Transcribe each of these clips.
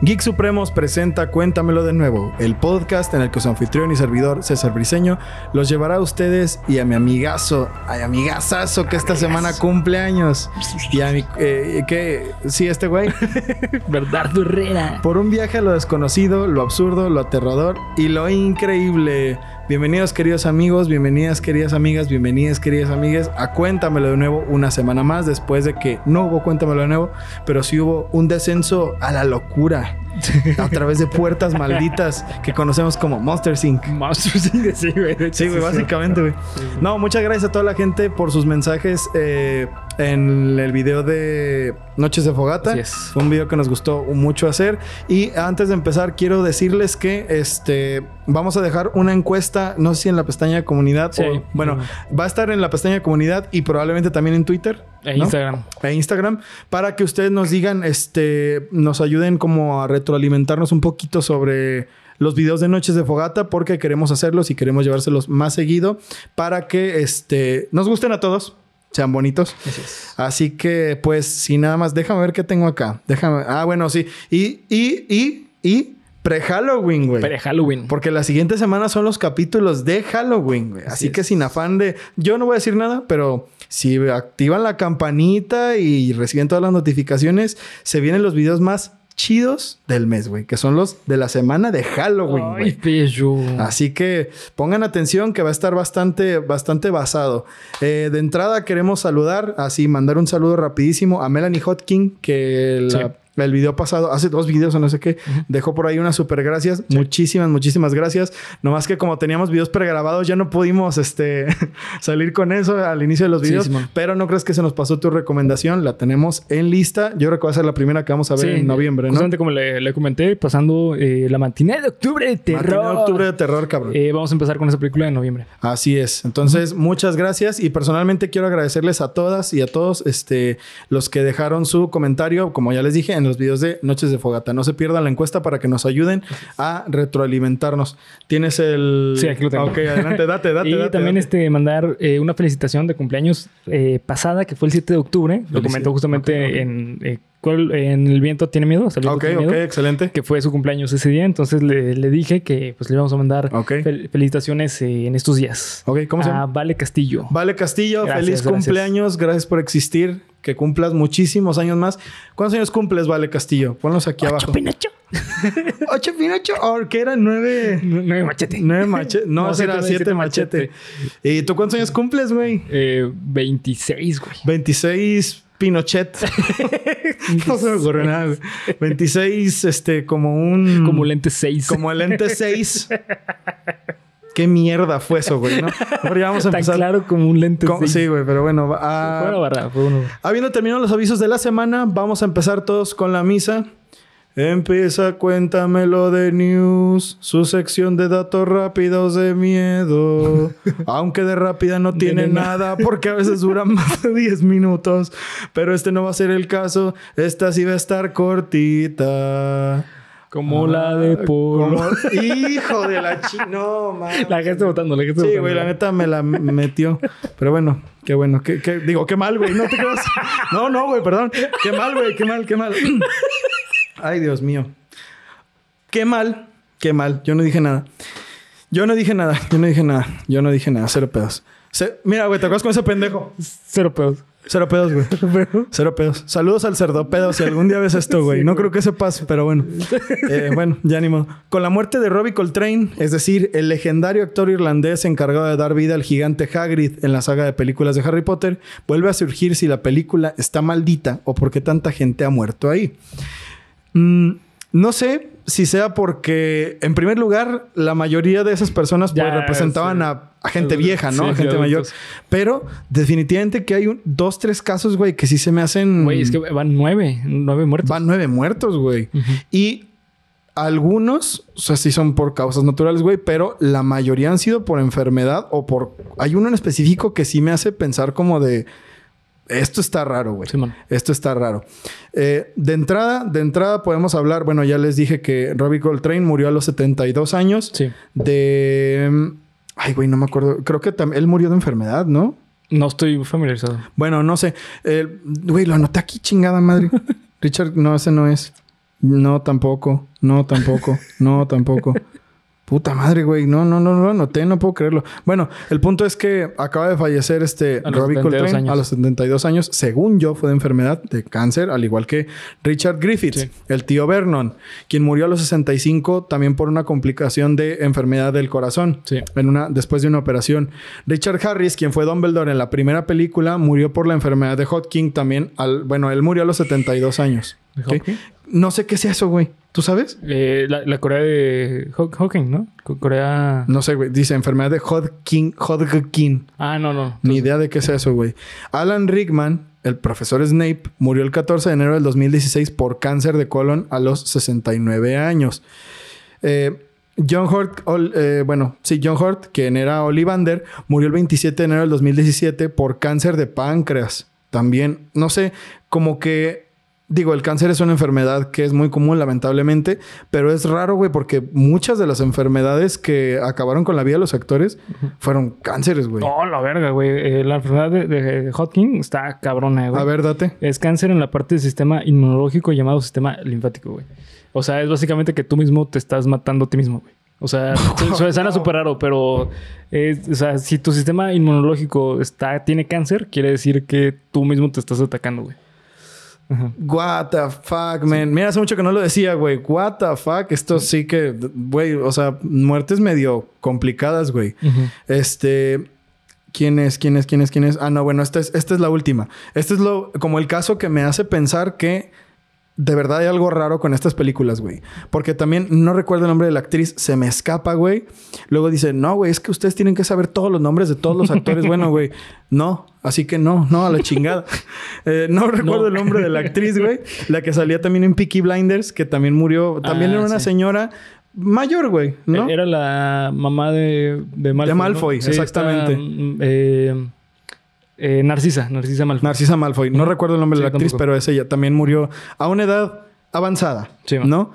Geek Supremos presenta Cuéntamelo de nuevo, el podcast en el que su anfitrión y servidor César Briseño los llevará a ustedes y a mi amigazo, a mi amigazazo que esta semana cumple años. Y a mi, eh, que, sí, este güey, Bernardo Herrera. por un viaje a lo desconocido, lo absurdo, lo aterrador y lo increíble. Bienvenidos queridos amigos, bienvenidas queridas amigas, bienvenidas queridas amigas a Cuéntamelo de nuevo una semana más después de que no hubo Cuéntamelo de nuevo, pero sí hubo un descenso a la locura a través de puertas malditas que conocemos como Monster Inc. Monsters Inc. Sí, güey. Sí, güey, básicamente, güey. No, muchas gracias a toda la gente por sus mensajes eh, en el video de Noches de Fogata. Así es. Fue un video que nos gustó mucho hacer. Y antes de empezar, quiero decirles que este vamos a dejar una encuesta, no sé si en la pestaña de comunidad Sí. o bueno, va a estar en la pestaña de comunidad y probablemente también en Twitter. E ¿no? Instagram. e Instagram para que ustedes nos digan, este, nos ayuden como a retroalimentarnos un poquito sobre los videos de Noches de Fogata porque queremos hacerlos y queremos llevárselos más seguido para que, este, nos gusten a todos, sean bonitos. Así es. Así que, pues, sin nada más, déjame ver qué tengo acá. Déjame, ah, bueno, sí. Y, y, y, y, pre-Halloween, güey. Para Halloween. Porque la siguiente semana son los capítulos de Halloween, güey. Así, Así que sin afán de... Yo no voy a decir nada, pero si activan la campanita y reciben todas las notificaciones, se vienen los videos más chidos del mes, güey. Que son los de la semana de Halloween, Ay, güey. pello. Así que pongan atención que va a estar bastante, bastante basado. Eh, de entrada queremos saludar, así mandar un saludo rapidísimo a Melanie Hotkin, que la- Sí. El video pasado, hace dos videos o no sé qué, dejó por ahí unas super gracias. Muchísimas, muchísimas gracias. Nomás que como teníamos videos pregrabados, ya no pudimos este, salir con eso al inicio de los videos. Pero no crees que se nos pasó tu recomendación, la tenemos en lista. Yo creo que va a ser la primera que vamos a ver Sí, en noviembre, ¿no? Justamente como le, le comenté, pasando eh, la matinée de octubre de terror. octubre de terror, cabrón. Eh, vamos a empezar con esa película en noviembre. Así es. Entonces, muchas gracias y personalmente quiero agradecerles a todas y a todos este, los que dejaron su comentario, como ya les dije, en los videos de Noches de Fogata. No se pierdan la encuesta para que nos ayuden a retroalimentarnos. Tienes el... Sí, aquí lo tengo. Ok, adelante, date, date, y date, también date. este mandar eh, una felicitación de cumpleaños eh, pasada, que fue el 7 de octubre. Lo comentó justamente. En, eh, ¿cuál- en El Viento Tiene Miedo. o sea, Ok, excelente. Que fue su cumpleaños ese día. Entonces le, le dije que pues le íbamos a mandar fel- felicitaciones eh, en estos días. Ok, ¿cómo se A llama? Vale Castillo. Vale Castillo, Gracias, feliz gracias. cumpleaños, gracias por existir, que cumplas muchísimos años más. ¿Cuántos años cumples, Vale Castillo? Ponlos aquí abajo. Pinocho. Ocho Pinocho, oh, que eran nueve. Nueve machete. Nueve machete. No, No, será siete, machete. ¿Y tú cuántos años cumples, güey? Eh, 26, güey. 26 Pinochet. no se me ocurre nada, güey. 26, este, como un. Como lente 6. Como el ente 6. Qué mierda fue eso, güey, ¿no? Ahora ya vamos a Tan empezar. claro como un lente con- 6. Sí, güey, pero bueno. va- ah, Fue una barra, fue barra. Habiendo terminado los avisos de la semana, vamos a empezar todos con la misa. Empieza, cuéntamelo de news, su sección de datos rápidos de miedo. Aunque de rápida no tiene Tiene nada, porque a veces dura más de 10 minutos. Pero este no va a ser el caso. Esta sí va a estar cortita. Como la de Polo. Como- Hijo de la chi... No, man. La gente votando, la gente Sí, votando. güey, la neta me la metió. Pero bueno, qué bueno. Qué, qué- digo, qué mal, güey. No te creas. No, no, güey, perdón. Qué mal, güey. Qué mal, qué mal. Ay, Dios mío. Qué mal. Qué mal. Yo no dije nada. Yo no dije nada. Yo no dije nada. Yo no dije nada. Cero pedos. Mira, güey, ¿te acuerdas con ese pendejo? Cero pedos. Cero pedos, güey. Cero pedos. Saludos al cerdopedo si algún día ves esto, güey. No creo que se pase, pero bueno. Eh, bueno, ya ni modo. Con la muerte de Robbie Coltrane, es decir, el legendario actor irlandés encargado de dar vida al gigante Hagrid en la saga de películas de Harry Potter, vuelve a surgir si la película está maldita o por qué tanta gente ha muerto ahí. Mm, no sé si sea porque, en primer lugar, la mayoría de esas personas pues, Ya, representaban sí. a, a gente vieja, ¿no? Sí, a gente mayor. Pero definitivamente que hay un, dos, tres casos, güey, que sí se me hacen... Güey, es que van nueve. Nueve muertos. Van nueve muertos, güey. Y algunos, o sea, sí son por causas naturales, güey, pero la mayoría han sido por enfermedad o por... Hay uno en específico que sí me hace pensar como de... esto está raro, güey. Sí. Esto está raro. Eh, de entrada, de entrada podemos hablar, bueno, ya les dije que Robbie Coltrane murió a los 72 años. Sí. De... Ay, güey, no me acuerdo. Creo que él murió de enfermedad, ¿no? No estoy familiarizado. Bueno, no sé. Eh, Güey, lo anoté aquí, chingada madre. Richard, no, ese no es. No, tampoco. No, tampoco. No, tampoco. Puta madre, güey. No, no, no, no lo anoté. No puedo creerlo. Bueno, el punto es que acaba de fallecer este Robbie 72 Coltrane años. a los 72 años. Según yo, fue de enfermedad de cáncer, al igual que Richard Griffiths, Sí. el tío Vernon, quien murió a los 65 también por una complicación de enfermedad del corazón Sí. en una, después de una operación. Richard Harris, quien fue Dumbledore en la primera película, murió por la enfermedad de Hodgkin también. Al, bueno, él murió a los 72 años. ¿De ¿ok? Hodgkin? No sé qué sea eso, güey. ¿Tú sabes? Eh, la, la Corea de Hawking, ¿no? Co- Corea. No sé, güey. Dice enfermedad de Hodgkin. Hodgkin. Ah, no, no. Ni idea de qué sea eso, güey. Alan Rickman, el profesor Snape, murió el 14 de enero del 2016 por cáncer de colon a los 69 años. Eh, John Hurt, Ol- eh, bueno, sí, John Hurt, quien era Ollivander, murió el 27 de enero del 2017 por cáncer de páncreas. También, no sé, como que, digo, el cáncer es una enfermedad que es muy común, lamentablemente, pero es raro, güey, porque muchas de las enfermedades que acabaron con la vida de los actores fueron cánceres, güey. Oh, la verga, güey. Eh, la enfermedad de, de Hodgkin está cabrona, güey. A ver, date. Es cáncer en la parte del sistema inmunológico llamado sistema linfático, güey. O sea, es básicamente que tú mismo te estás matando a ti mismo, güey. O sea, su- su- suena súper raro, pero es- o sea, si tu sistema inmunológico está, tiene cáncer, quiere decir que tú mismo te estás atacando, güey. Ajá. What the fuck, man. Mira, hace mucho que no lo decía, güey. What the fuck. Esto sí que, güey, o sea, muertes medio complicadas, güey. Este. ¿Quién es? ¿Quién es? ¿Quién es? ¿Quién es? Ah, no, bueno, esta es, esta es la última. Este es lo, como el caso que me hace pensar que de verdad hay algo raro con estas películas, güey. Porque también no recuerdo el nombre de la actriz, se me escapa, güey. Luego dice, no, güey, es que ustedes tienen que saber todos los nombres de todos los actores. bueno, güey, no, así que no, no, a la chingada. Eh, no recuerdo No. el nombre de la actriz, güey. La que salía también en Peaky Blinders, que también murió. También Ah, era una sí. señora mayor, güey, ¿no? Era la mamá de, de Malfoy. De Malfoy, exactamente. mm, eh, eh, Narcisa, Narcisa Malfoy. Narcisa Malfoy. No recuerdo el nombre de la actriz, tampoco. pero es ella. También murió a una edad avanzada, Sí. ¿no?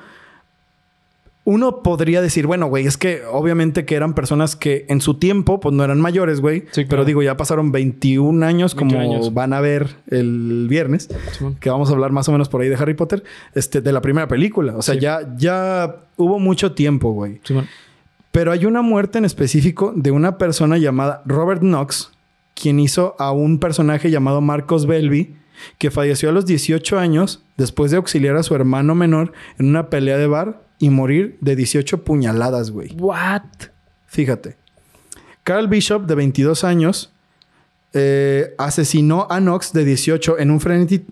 Uno podría decir, bueno, güey, es que obviamente que eran personas que en su tiempo, pues no eran mayores, güey. Sí, Pero digo, ya pasaron 21 años, como 21 años. van a ver el viernes, que vamos a hablar más o menos por ahí de Harry Potter, este, de la primera película. O sea, ya, ya hubo mucho tiempo, güey. Pero hay una muerte en específico de una persona llamada Robert Knox, quien hizo a un personaje llamado Marcos Belby, que falleció a los 18 años después de auxiliar a su hermano menor en una pelea de bar y morir de 18 puñaladas, güey. What? Fíjate. Carl Bishop, de 22 años, eh, asesinó a Knox, de 18, en un,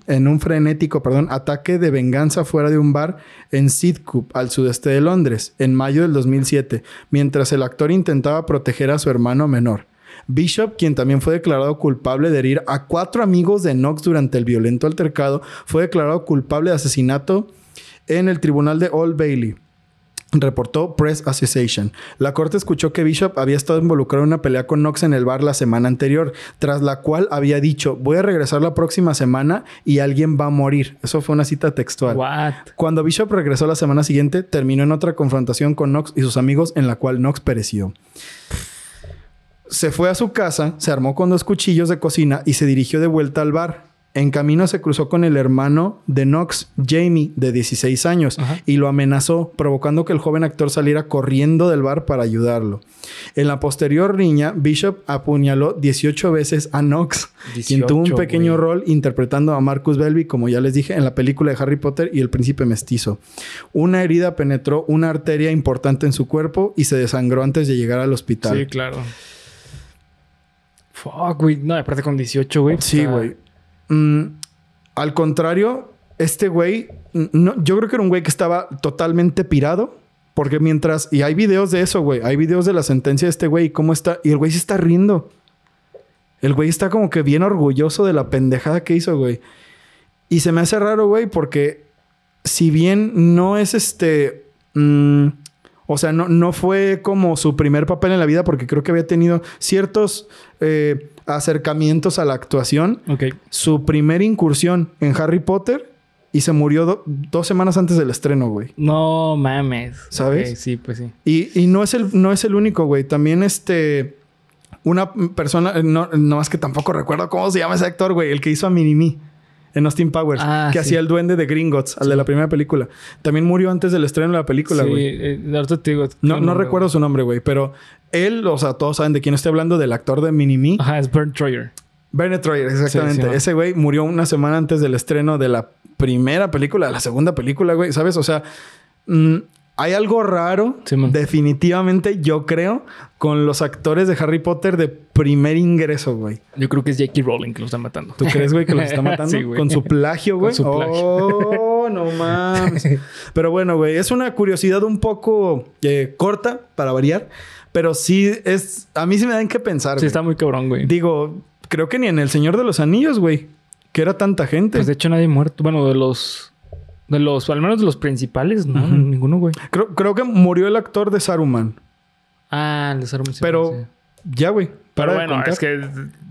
en un frenético perdón, ataque de venganza fuera de un bar en Sidcup, al sudeste de Londres, en mayo del 2007, mientras el actor intentaba proteger a su hermano menor. Bishop, quien también fue declarado culpable de herir a cuatro amigos de Knox durante el violento altercado, fue declarado culpable de asesinato en el tribunal de Old Bailey. Reportó Press Association. La corte escuchó que Bishop había estado involucrado en una pelea con Knox en el bar la semana anterior, tras la cual había dicho, voy a regresar la próxima semana y alguien va a morir. Eso fue una cita textual. What? Cuando Bishop regresó la semana siguiente, terminó en otra confrontación con Knox y sus amigos en la cual Knox pereció. Se fue a su casa, se armó con dos cuchillos de cocina y se dirigió de vuelta al bar. En camino se cruzó con el hermano de Knox, Jamie, de 16 años, Ajá. y lo amenazó, provocando que el joven actor saliera corriendo del bar para ayudarlo. En la posterior riña, Bishop apuñaló 18 veces a Knox, quien tuvo un 18, pequeño rol interpretando a Marcus Belby, como ya les dije, en la película de Harry Potter y el príncipe mestizo. Una herida penetró una arteria importante en su cuerpo y se desangró antes de llegar al hospital. Sí, claro. Fuck, güey. No, aparte con 18, güey. Sí, está- güey. Mm, al contrario, este güey, no, yo creo que era un güey que estaba totalmente pirado. Porque mientras, y hay videos de eso, güey. Hay videos de la sentencia de este güey y cómo está. Y el güey se está riendo. El güey está como que bien orgulloso de la pendejada que hizo, güey. Y se me hace raro, güey, porque si bien no es este. mm, o sea, no, no fue como su primer papel en la vida, porque creo que había tenido ciertos eh, acercamientos a la actuación. Ok. Su primera incursión en Harry Potter y se murió do- dos semanas antes del estreno, güey. No mames. ¿Sabes? Sí, pues sí. Y, y no, es el, no es el único, güey. También este... Una persona... eh, No, no más que tampoco recuerdo cómo se llama ese actor, güey. El que hizo a Minimi en Austin Powers. Ah, que sí. hacía el duende de Gringotts, al de la primera película. También murió antes del estreno de la película, sí, güey. eh, ahorita te digo. No, no nombre, recuerdo su nombre, güey. Pero él, o sea, todos saben de quién estoy hablando. Del actor de Minimi. Ajá, es Bernd Troyer. Bernard Troyer, exactamente. Sí, sí, Ese güey murió una semana antes del estreno de la primera película, de la segunda película, güey. ¿Sabes? O sea, mm, hay algo raro, Sí, definitivamente, yo creo, con los actores de Harry Potter de primer ingreso, güey. Yo creo que es J.K. Rowling que lo está matando. ¿Tú crees, güey, que los está matando? Sí, güey. con su plagio, güey. Con su plagio. Oh, no mames. Pero bueno, güey, es una curiosidad un poco eh, corta para variar, pero sí es. A mí sí me dan que pensar, Sí, güey. está muy cabrón, güey. Digo, creo que ni en El Señor de los Anillos, güey. Que era tanta gente. Pues de hecho nadie muerto. Bueno, de los... De los... Al menos de los principales, no. Ninguno, güey. creo, creo que murió el actor de Saruman. Ah, el de Saruman, sí, Pero sí. ya, güey. Pero bueno, es que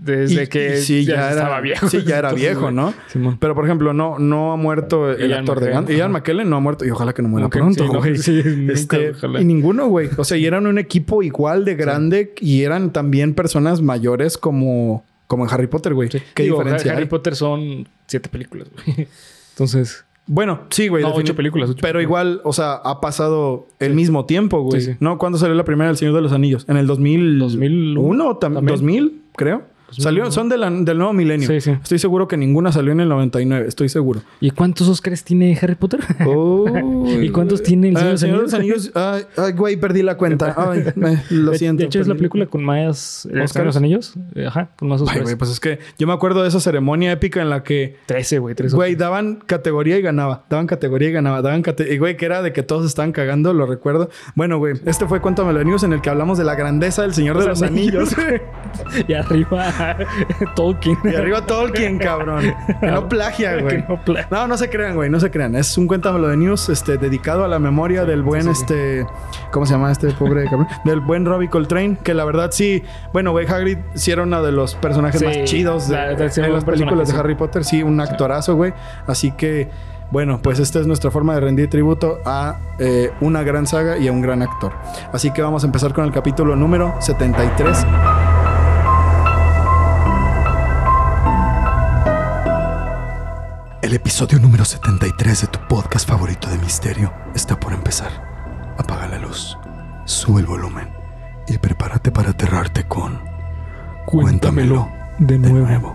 desde Y- que y sí, ya, era, estaba viejo. Sí, ya era Entonces, viejo. ¿no? Simón. Pero, por ejemplo, no, no ha muerto el Ian actor de Gandalf. Ian. McKellen no ha muerto. Y ojalá que no muera pronto, sí, no, güey. sí, nunca, Este, ojalá. y ninguno, güey. O sea, y eran un equipo igual de grande y eran también personas mayores como, como en Harry Potter, güey. ¿Qué Digo, diferencia Harry hay? Potter son siete películas, güey. Entonces... Bueno, sí, güey. No, ocho películas, ocho pero películas. igual, o sea, ha pasado el mismo tiempo, güey. Sí, sí. ¿No? ¿Cuándo salió la primera del Señor de los Anillos? ¿En el 2000... 2001 tam- también. 2000, creo. Salió, son de la- del nuevo milenio. Sí, sí. Estoy seguro que ninguna salió en el 99. Estoy seguro. ¿Y cuántos Oscars tiene Harry Potter? ¿Y cuántos tiene el Ah, Señor de los Señor de los Anillos? Ay, ay, güey, perdí la cuenta. Ay, me- lo siento. De hecho, es la película con más... ¿El Señor de los Anillos? Eh, Ajá, con más Ay, Oscars. güey, pues es que yo me acuerdo de esa ceremonia épica en la que, 13, güey. 13 güey, daban categoría y ganaba. Daban categoría y ganaba. Daban cate- y, güey, que era de que todos estaban cagando, lo recuerdo. Bueno, güey, este fue Cuéntame los Anillos en el que hablamos de la grandeza del Señor de los Anillos. y arriba Tolkien. y arriba Tolkien, cabrón. Que no plagia, güey. no No, no se crean, güey, no se crean. Es un cuéntamelo de news este, dedicado a la memoria del buen, este. ¿Cómo se llama este pobre cabrón? Del buen Robbie Coltrane, que la verdad sí. Bueno, güey, Hagrid sí era uno de los personajes Sí, más chidos de, la en las películas de. Harry Potter. Sí, un actorazo, güey. Así que, bueno, pues esta es nuestra forma de rendir tributo a eh, una gran saga y a un gran actor. Así que vamos a empezar con el capítulo número 73. El episodio número 73 de tu podcast favorito de misterio está por empezar. Apaga la luz, sube el volumen y prepárate para aterrarte con Cuéntamelo de nuevo.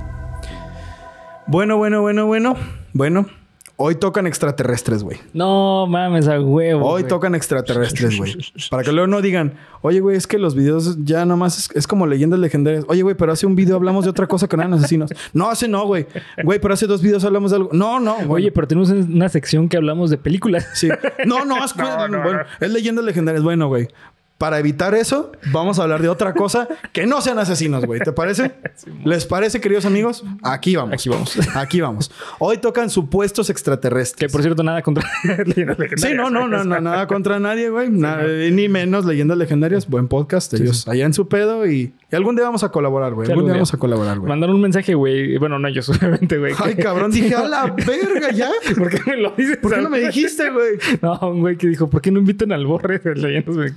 Bueno, bueno, bueno, bueno. Bueno, hoy tocan extraterrestres, güey. No mames, a huevo. Hoy tocan extraterrestres, güey. Para que luego no digan, oye, güey, es que los videos ya nomás es, es como leyendas legendarias. Oye, güey, pero hace un video hablamos de otra cosa que no eran asesinos. No, hace no, güey. Güey, pero hace dos videos hablamos de algo. No, no. bueno. Oye, pero tenemos una sección que hablamos de películas. Sí. No, no, es, bueno, es leyendas legendarias. Bueno, güey. Para evitar eso, vamos a hablar de otra cosa que no sean asesinos, güey. ¿Te parece? ¿Les parece, queridos amigos? Aquí vamos. Aquí vamos. Aquí vamos. Hoy tocan supuestos Que extraterrestres. por cierto, nada contra leyendas legendarias. Sí, no, no, no, no, nada contra nadie, güey. Nada, ni menos leyendas legendarias. Buen podcast. Ellos allá en su pedo y, y algún día vamos a colaborar, güey. Algún algún día día. vamos a colaborar, güey. Mandaron un mensaje, güey. Bueno, no ellos, obviamente, güey. Ay, cabrón, dije, a la verga, ya. ¿Por qué me lo dices? ¿Por qué no me dijiste, güey? No, un güey que dijo, ¿por qué no invitan al borre de leyendas le-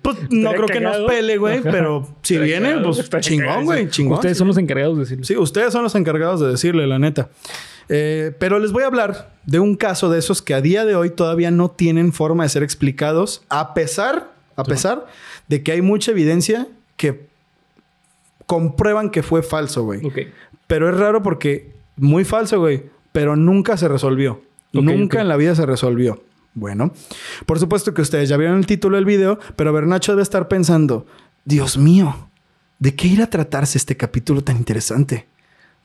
Pues no creo que nos pele, güey, pero si viene, cagado, pues chingón, güey, chingón. Ustedes son los encargados de decirlo. Sí, ustedes son los encargados de decirle, la neta. Eh, pero les voy a hablar de un caso de esos que a día de hoy todavía no tienen forma de ser explicados, a pesar, a pesar de que hay mucha evidencia que comprueban que fue falso, güey. Ok. Pero es raro porque muy falso, güey, pero nunca se resolvió. Nunca en la vida se resolvió. Bueno, por supuesto que ustedes ya vieron el título del video, pero Bernacho debe estar pensando, Dios mío, ¿de qué irá a tratarse este capítulo tan interesante?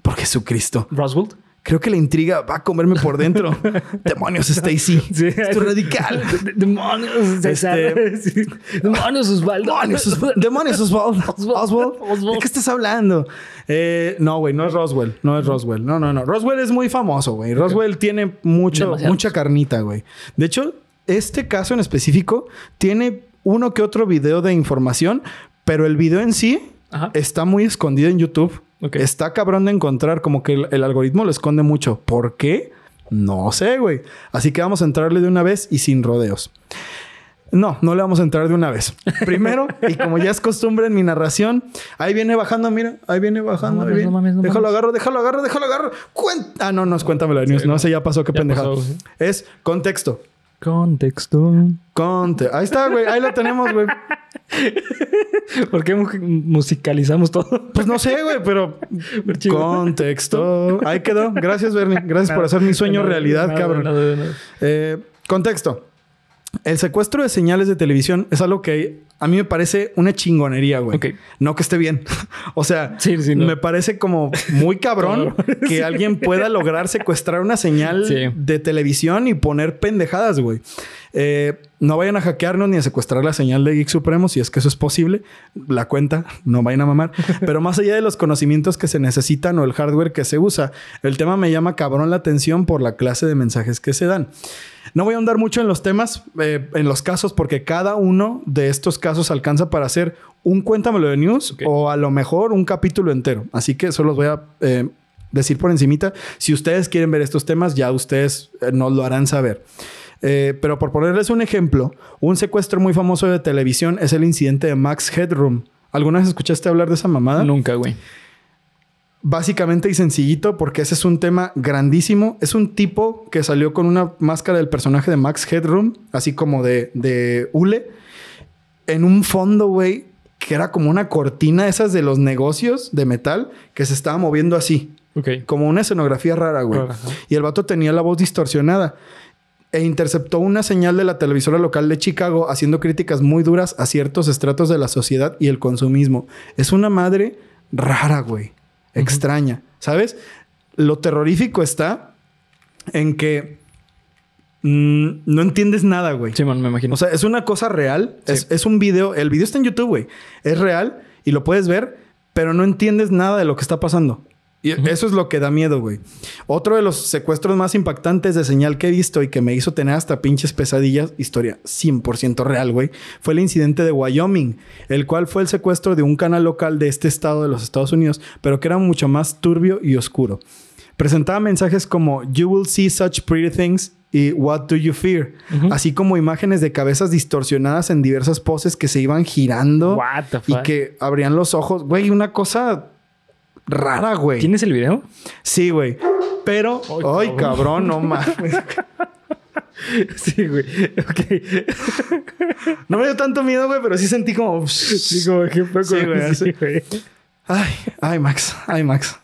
Por Jesucristo. ¿Roswell? Creo que la intriga va a comerme por dentro. Demonios, Stacy. Sí. Esto es radical. Demonios, César. Este-. Demonios, Osvaldo. Demonios, Os- demonios, Oswald. Oswald. Oswald. ¿De qué estás hablando? Eh, no, güey, no es Roswell. No es Roswell. No, no, no. Roswell es muy famoso, güey. Roswell tiene mucho, mucha carnita, güey. De hecho, este caso en específico tiene uno que otro video de información, pero el video en sí Ajá. está muy escondido en YouTube. Está cabrón de encontrar, como que el, el algoritmo lo esconde mucho. ¿Por qué? No sé, güey. Así que vamos a entrarle de una vez y sin rodeos. No, no le vamos a entrar de una vez. Primero, y como ya es costumbre en mi narración, ahí viene bajando, mira, ahí viene bajando. No ahí mames, viene. no mames, no déjalo agarro, déjalo agarro, déjalo agarro. Cuen- ah, no, no es cuéntamelo de news. no, sé, ya pasó, qué Ya pendejada. pasó, sí. Es contexto. Contexto. Conte. Ahí está, güey. Ahí lo tenemos, güey. ¿Por qué mu- musicalizamos todo? Pues no sé, güey, pero contexto. Ahí quedó. Gracias, Bernie. Gracias por hacer mi sueño realidad, nada, cabrón. Eh, contexto. El secuestro de señales de televisión es algo que a mí me parece una chingonería, güey. Ok. No que esté bien. o sea, Sí, sí, no. me parece como muy cabrón que alguien pueda lograr secuestrar una señal Sí. de televisión y poner pendejadas, güey. Eh, no vayan a hackearnos ni a secuestrar la señal de Geek Supremo, si es que eso es posible. La cuenta, no vayan a mamar. Pero más allá de los conocimientos que se necesitan o el hardware que se usa, el tema me llama cabrón la atención por la clase de mensajes que se dan. No voy a ahondar mucho en los temas, eh, en los casos, porque cada uno de estos casos alcanza para hacer un cuéntamelo de news o a lo mejor un capítulo entero. Así que solo los voy a eh, decir por encimita. Si ustedes quieren ver estos temas, ya ustedes eh, nos lo harán saber. Eh, pero por ponerles un ejemplo, un secuestro muy famoso de televisión es el incidente de Max Headroom. ¿Alguna vez escuchaste hablar de esa mamada? Nunca, güey. Básicamente y sencillito, porque ese es un tema grandísimo. Es un tipo que salió con una máscara del personaje de Max Headroom, así como de, de hule, en un fondo, güey, que era como una cortina esas de los negocios de metal que se estaba moviendo así, como una escenografía rara, güey. Ajá. Y el vato tenía la voz distorsionada e interceptó una señal de la televisora local de Chicago haciendo críticas muy duras a ciertos estratos de la sociedad y el consumismo. Es una madre rara, güey. Extraña. ¿Sabes? Lo terrorífico está en que mm, no entiendes nada, güey. Sí, man, me imagino. O sea, es una cosa real. Sí. Es, es un video. El video está en YouTube, güey. Es real y lo puedes ver, pero no entiendes nada de lo que está pasando. Y eso es lo que da miedo, güey. Otro de los secuestros más impactantes de señal que he visto y que me hizo tener hasta pinches pesadillas, historia 100% real, güey, fue el incidente de Wyoming, el cual fue el secuestro de un canal local de este estado de los Estados Unidos, pero que era mucho más turbio y oscuro. Presentaba mensajes como You will see such pretty things y What do you fear? Así como imágenes de cabezas distorsionadas en diversas poses que se iban girando What the y que abrían los ojos. Güey, una cosa rara, güey. ¿Tienes el video? Sí, güey. Pero, Ay, cabrón. cabrón, no mames. Sí, güey. Ok. No me dio tanto miedo, güey, pero sí sentí como. Sí, como que fue Sí, güey, así. güey. Ay, ay, Max, ay, Max.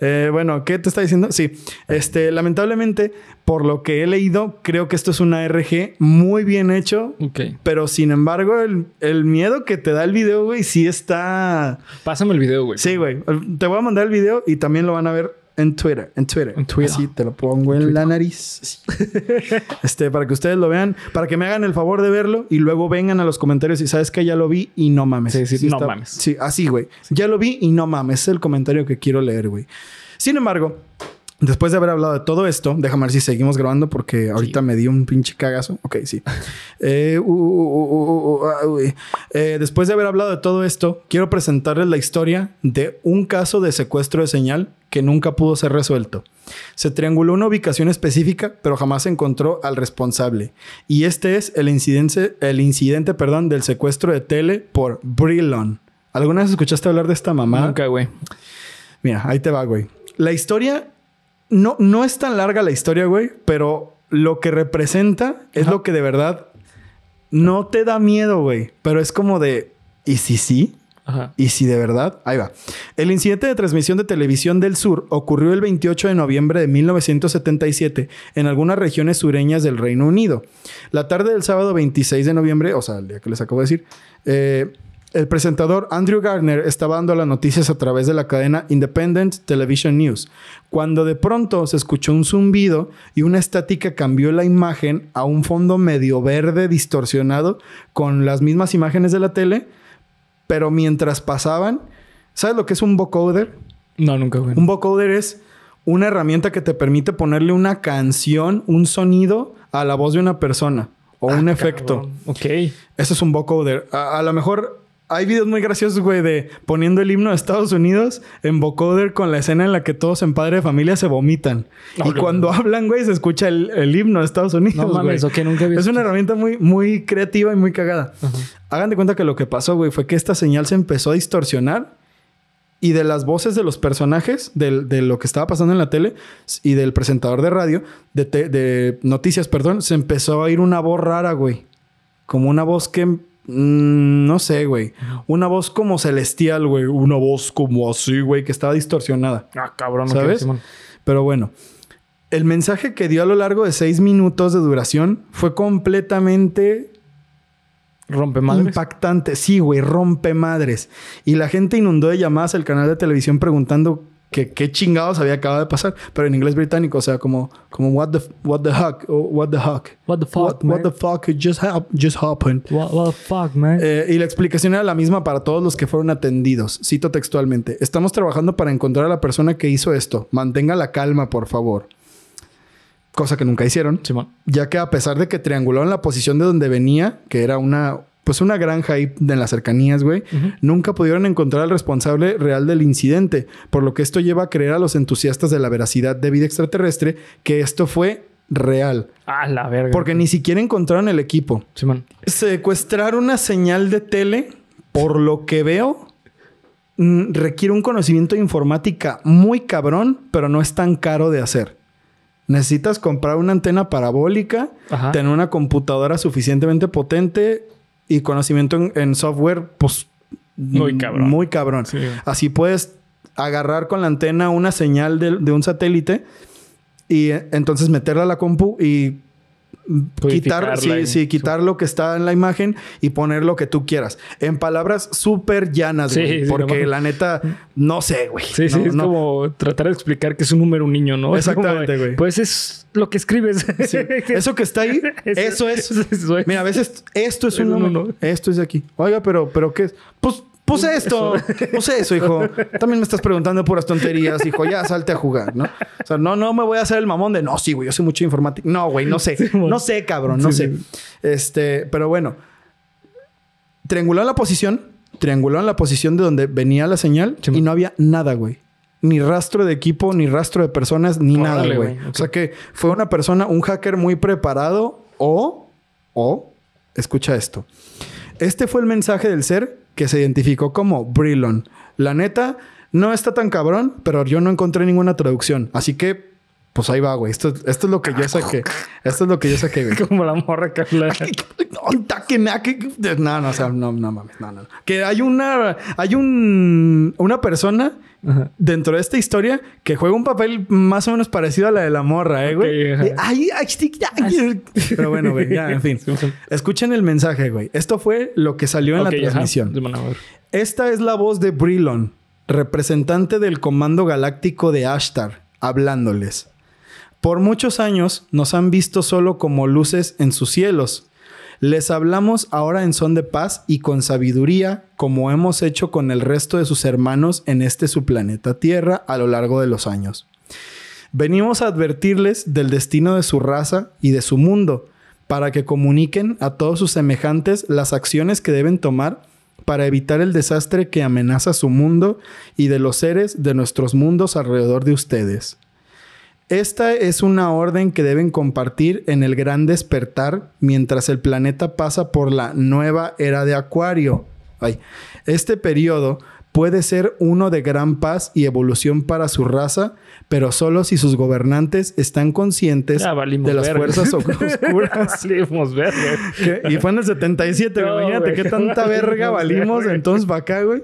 Eh, bueno, ¿qué te está diciendo? Sí, este, lamentablemente, por lo que he leído, creo que esto es una RG muy bien hecho, Ok. pero sin embargo, el, el miedo que te da el video, güey, sí está. Pásame el video, güey. Sí, güey. Te voy a mandar el video y también lo van a ver en Twitter. En Twitter. En Twitter. Así te lo pongo en la nariz. este, para que ustedes lo vean, para que me hagan el favor de verlo y luego vengan a los comentarios y sabes que ya lo vi y no mames. Sí, sí, no mames. Sí, así, güey. Ya lo vi y no mames. Es el comentario que quiero leer, güey. Sin embargo, después de haber hablado de todo esto, déjame ver si seguimos grabando porque ahorita me di un pinche cagazo. Ok, sí. Eh, uh, uh, uh, uh, uh, ah. Eh, después de haber hablado de todo esto, quiero presentarles la historia de un caso de secuestro de señal que nunca pudo ser resuelto. Se trianguló una ubicación específica, pero jamás se encontró al responsable. Y este es el incidente, el incidente perdón, del secuestro de tele por Brillon. ¿Alguna vez escuchaste hablar de esta mamá? Nunca, güey. Mira, ahí te va, güey. La historia no, no es tan larga la historia, güey, pero lo que representa es Ajá. lo que de verdad no te da miedo, güey. Pero es como de, ¿y si sí? Ajá. ¿Y si de verdad? Ahí va. El incidente de transmisión de televisión del sur ocurrió el 28 de noviembre de 1977 en algunas regiones sureñas del Reino Unido. La tarde del sábado 26 de noviembre, o sea, el día que les acabo de decir, eh, el presentador Andrew Gardner estaba dando las noticias a través de la cadena Independent Television News, cuando de pronto se escuchó un zumbido y una estática cambió la imagen a un fondo medio verde distorsionado con las mismas imágenes de la tele, pero mientras pasaban, ¿sabes lo que es un vocoder? No, nunca, güey. Un vocoder es una herramienta que te permite ponerle una canción, un sonido a la voz de una persona o un efecto. Cabrón. Ok. Eso es un vocoder. A, a lo mejor hay videos muy graciosos, güey, de poniendo el himno de Estados Unidos en vocoder con la escena en la que todos en padre de familia se vomitan. y cuando hablan, güey, se escucha el, el himno de Estados Unidos. No mames, güey. ok, nunca había Es una herramienta muy, muy creativa y muy cagada. Hagan de cuenta que lo que pasó, güey, fue que esta señal se empezó a distorsionar y de las voces de los personajes, de, lo que estaba pasando en la tele y del presentador de radio, de, te- de noticias, perdón, se empezó a oír una voz rara, güey. Como una voz que... mm, no sé, güey. Una voz como celestial, güey. Una voz como así, güey, que estaba distorsionada. Ah, cabrón, ¿Sabes? Simón. Pero bueno, el mensaje que dio a lo largo de seis minutos de duración fue completamente Rompe madres. impactante. Sí, güey, rompe madres. Y la gente inundó de llamadas al canal de televisión preguntando que qué chingados había acabado de pasar, pero en inglés británico, o sea, como, como what the what the o what the heck, What the fuck, what, the fuck just, hap- just happened. What, what the fuck, man? Eh, y la explicación era la misma para todos los que fueron atendidos. Cito textualmente. Estamos trabajando para encontrar a la persona que hizo esto. Mantenga la calma, por favor. Cosa que nunca hicieron. Simón. Ya que a pesar de que triangularon la posición de donde venía, que era una... Pues una granja ahí en las cercanías, güey. Nunca pudieron encontrar al responsable real del incidente. Por lo que esto lleva a creer a los entusiastas de la veracidad de vida extraterrestre que esto fue real. Ah, la verga. Porque ni siquiera encontraron el equipo. Secuestrar una señal de tele, por lo que veo, mm, requiere un conocimiento de informática muy cabrón, pero no es tan caro de hacer. Necesitas comprar una antena parabólica, Ajá. tener una computadora suficientemente potente y conocimiento en, en software, pues... Muy cabrón. Muy cabrón. Sí. Así puedes agarrar con la antena una señal de, de un satélite y eh, entonces meterla a la compu y quitar, sí, sí, quitar lo que está en la imagen y poner lo que tú quieras. En palabras súper llanas, Sí, güey. sí, porque la neta, no sé, güey. Sí, sí, es no. como tratar de explicar que es un número un niño, ¿no? Exactamente, güey. Pues es lo que escribes. Sí. Eso que está ahí, eso es. Eso es. Mira, a veces esto es Es un un número. uno. Esto es de aquí. Oiga, pero, pero ¿qué es? Pues, puse esto. Puse eso, hijo. También me estás preguntando puras tonterías, hijo. Ya salte a jugar, ¿no? O sea, no, no me voy a hacer el mamón de no, sí, güey, yo sé mucho de informática. No, güey, no sé. No sé, cabrón, no Sí, sé. sí. Este, pero bueno. Trianguló la posición. Trianguló en la posición de donde venía la señal Sí, y no había nada, güey. Ni rastro de equipo, ni rastro de personas, ni nada, güey. O sea que fue una persona, un hacker muy preparado o, o, escucha esto. Este fue el mensaje del ser que se identificó como Brilon. La neta, no está tan cabrón, pero yo no encontré ninguna traducción. Así que, pues ahí va, güey. Esto, esto es lo que yo saqué. Esto es lo que yo saqué, güey. Como la morra que habla. No, no, o sea, no, no mames, no, no. Que hay una, hay un, una persona Ajá. dentro de esta historia que juega un papel más o menos parecido a la de la morra, ¿eh, güey? Ay. Pero bueno, güey, ya, en fin. Escuchen el mensaje, güey. Esto fue lo que salió en la transmisión. Esta es la voz de Brilon, representante del Comando Galáctico de Ashtar, hablándoles. Por muchos años nos han visto solo como luces en sus cielos. Les hablamos ahora en son de paz y con sabiduría, como hemos hecho con el resto de sus hermanos en este su planeta Tierra a lo largo de los años. Venimos a advertirles del destino de su raza y de su mundo, para que comuniquen a todos sus semejantes las acciones que deben tomar para evitar el desastre que amenaza su mundo y de los seres de nuestros mundos alrededor de ustedes. Esta es una orden que deben compartir en el gran despertar mientras el planeta pasa por la nueva era de Acuario. Ay, Este periodo puede ser uno de gran paz y evolución para su raza, pero solo si sus gobernantes están conscientes de las fuerzas oscuras. valimos verga. ¿Qué? Y fue en el 77, güey. No, Imagínate qué tanta verga valimos entonces para acá, güey.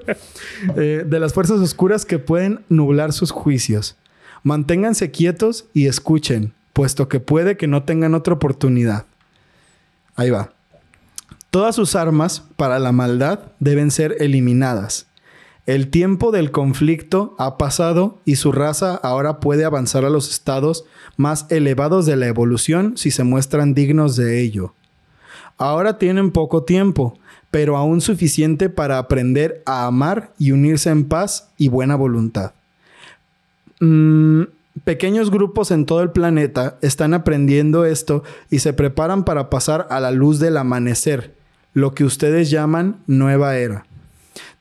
Eh, de las fuerzas oscuras que pueden nublar sus juicios. Manténganse quietos y escuchen, puesto que puede que no tengan otra oportunidad. Ahí va. Todas sus armas para la maldad deben ser eliminadas. El tiempo del conflicto ha pasado y su raza ahora puede avanzar a los estados más elevados de la evolución si se muestran dignos de ello. Ahora tienen poco tiempo, pero aún suficiente para aprender a amar y unirse en paz y buena voluntad. Mm, pequeños grupos en todo el planeta están aprendiendo esto y se preparan para pasar a la luz del amanecer, lo que ustedes llaman nueva era.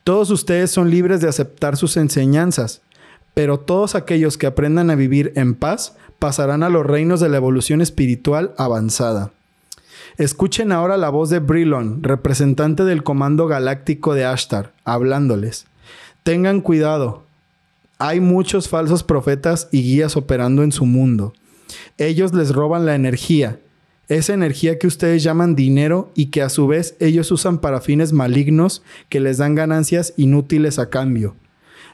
Todos ustedes son libres de aceptar sus enseñanzas, pero todos aquellos que aprendan a vivir en paz pasarán a los reinos de la evolución espiritual avanzada. Escuchen ahora la voz de Brilon, representante del Comando Galáctico de Ashtar, hablándoles. Tengan cuidado. Hay muchos falsos profetas y guías operando en su mundo. Ellos les roban la energía, esa energía que ustedes llaman dinero y que a su vez ellos usan para fines malignos que les dan ganancias inútiles a cambio.